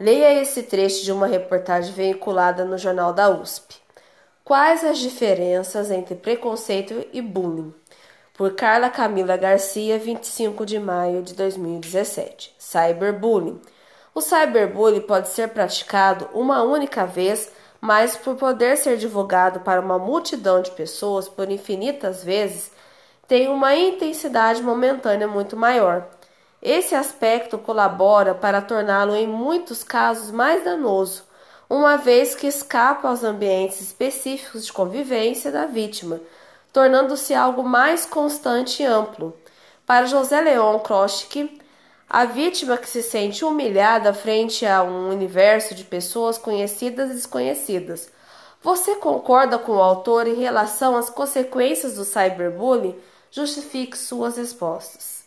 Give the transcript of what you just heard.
Leia esse trecho de uma reportagem veiculada no Jornal da USP. Quais as diferenças entre preconceito e bullying? Por Carla Camila Garcia, 25 de maio de 2017. Cyberbullying. O cyberbullying pode ser praticado uma única vez, mas por poder ser divulgado para uma multidão de pessoas por infinitas vezes, tem uma intensidade momentânea muito maior. Esse aspecto colabora para torná-lo, em muitos casos, mais danoso, uma vez que escapa aos ambientes específicos de convivência da vítima, tornando-se algo mais constante e amplo. Para José Leon Kroschke, a vítima que se sente humilhada frente a um universo de pessoas conhecidas e desconhecidas. Você concorda com o autor em relação às consequências do cyberbullying? Justifique suas respostas.